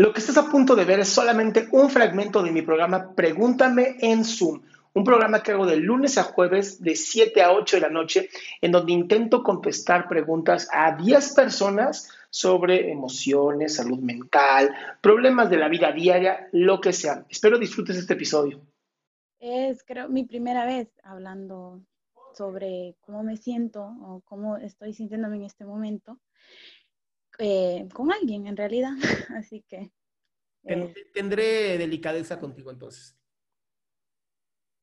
Lo que estás a punto de ver es solamente un fragmento de mi programa Pregúntame en Zoom, un programa que hago de lunes a jueves de 7 a 8 de la noche, en donde intento contestar preguntas a 10 personas sobre emociones, salud mental, problemas de la vida diaria, lo que sea. Espero disfrutes este episodio. Es, creo, mi primera vez hablando sobre cómo me siento o cómo estoy sintiéndome en este momento. Eh, con alguien en realidad. Así que... Eh, tendré delicadeza contigo entonces.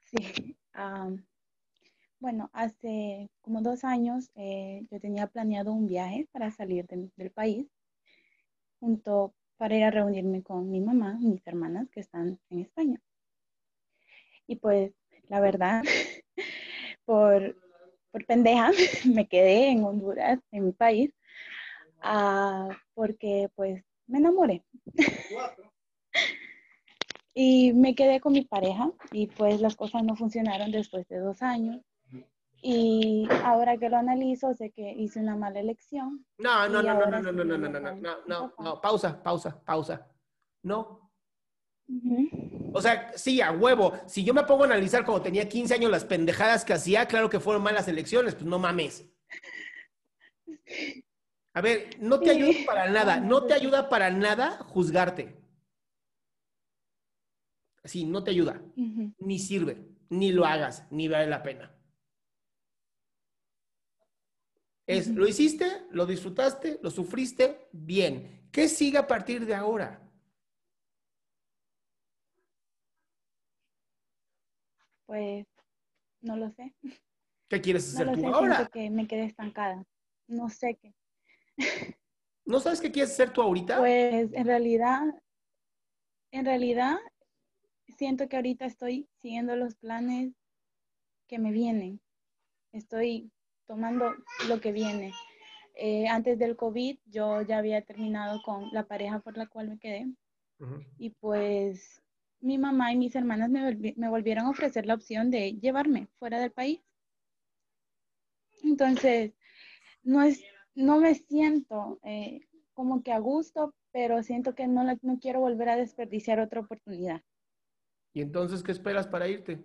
Sí. bueno, hace como dos años eh, yo tenía planeado un viaje para salir del país, junto para ir a reunirme con mi mamá y mis hermanas que están en España. Y pues, la verdad, por, por pendeja, me quedé en Honduras, en mi país, Ah, porque pues me enamoré. y me quedé con mi pareja y pues las cosas no funcionaron después de dos años. Y ahora que lo analizo, sé que hice una mala elección. No, no, no, no, no, no, no, no, no, no, no, no, no, pausa, pausa, pausa. No. O sea, sí, a huevo. Si yo me pongo a analizar cuando tenía 15 años las pendejadas que hacía, claro que fueron malas elecciones, pues no mames. A ver, no te ayuda para nada, no te ayuda para nada juzgarte. Sí, no te ayuda, ni sirve, ni lo hagas, ni vale la pena. Es, lo hiciste, lo disfrutaste, lo sufriste, bien. ¿Qué sigue a partir de ahora? Pues no lo sé. ¿Qué quieres hacer tú ahora? que me quedé estancada. No sé qué. ¿No sabes qué quieres hacer tú ahorita? Pues en realidad, en realidad, siento que ahorita estoy siguiendo los planes que me vienen. Estoy tomando lo que viene. Eh, antes del COVID yo ya había terminado con la pareja por la cual me quedé. Y pues mi mamá y mis hermanas me, me volvieron a ofrecer la opción de llevarme fuera del país. Entonces, no es no me siento eh, como que a gusto, pero siento que no, no quiero volver a desperdiciar otra oportunidad. ¿Y entonces qué esperas para irte?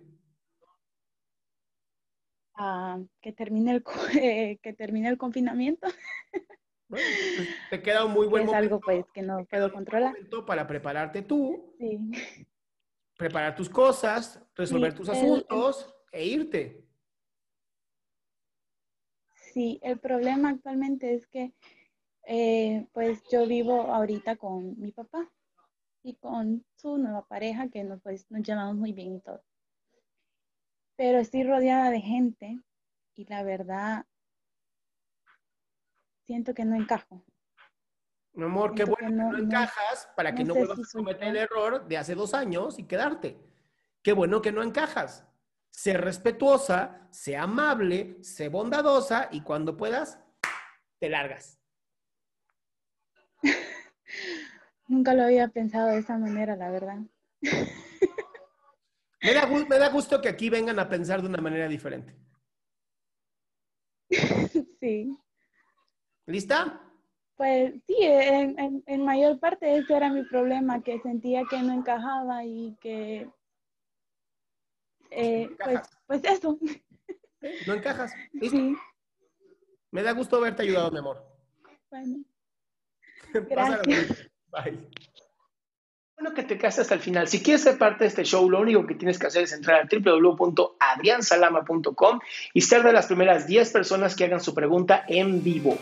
Ah, que, termine el, eh, que termine el confinamiento. Bueno, pues, te queda un muy buen es algo pues que no puedo controlar. Para prepararte tú, sí. preparar tus cosas, resolver tus asuntos e irte. Sí, el problema actualmente es que eh, pues yo vivo ahorita con mi papá y con su nueva pareja que nos, pues, nos llamamos muy bien y todo. Pero estoy rodeada de gente y la verdad siento que no encajo. Mi amor, qué bueno que no, encajas para que no, vuelvas a cometer el error de hace dos años y quedarte. Qué bueno que no encajas sé respetuosa, sé amable, sé bondadosa y cuando puedas, te largas. Nunca lo había pensado de esa manera, la verdad. Me da, me da gusto que aquí vengan a pensar de una manera diferente. Sí. ¿Lista? Pues sí, en, en, mayor parte ese era mi problema, que sentía que no encajaba y que eh, pues, pues, eso. ¿No encajas? Sí. Me da gusto haberte ayudado, mi amor. Bueno. Gracias. Bye. Bueno que te quedaste hasta el final. Si quieres ser parte de este show, lo único que tienes que hacer es entrar a www.adriansalama.com y ser de las primeras 10 personas que hagan su pregunta en vivo.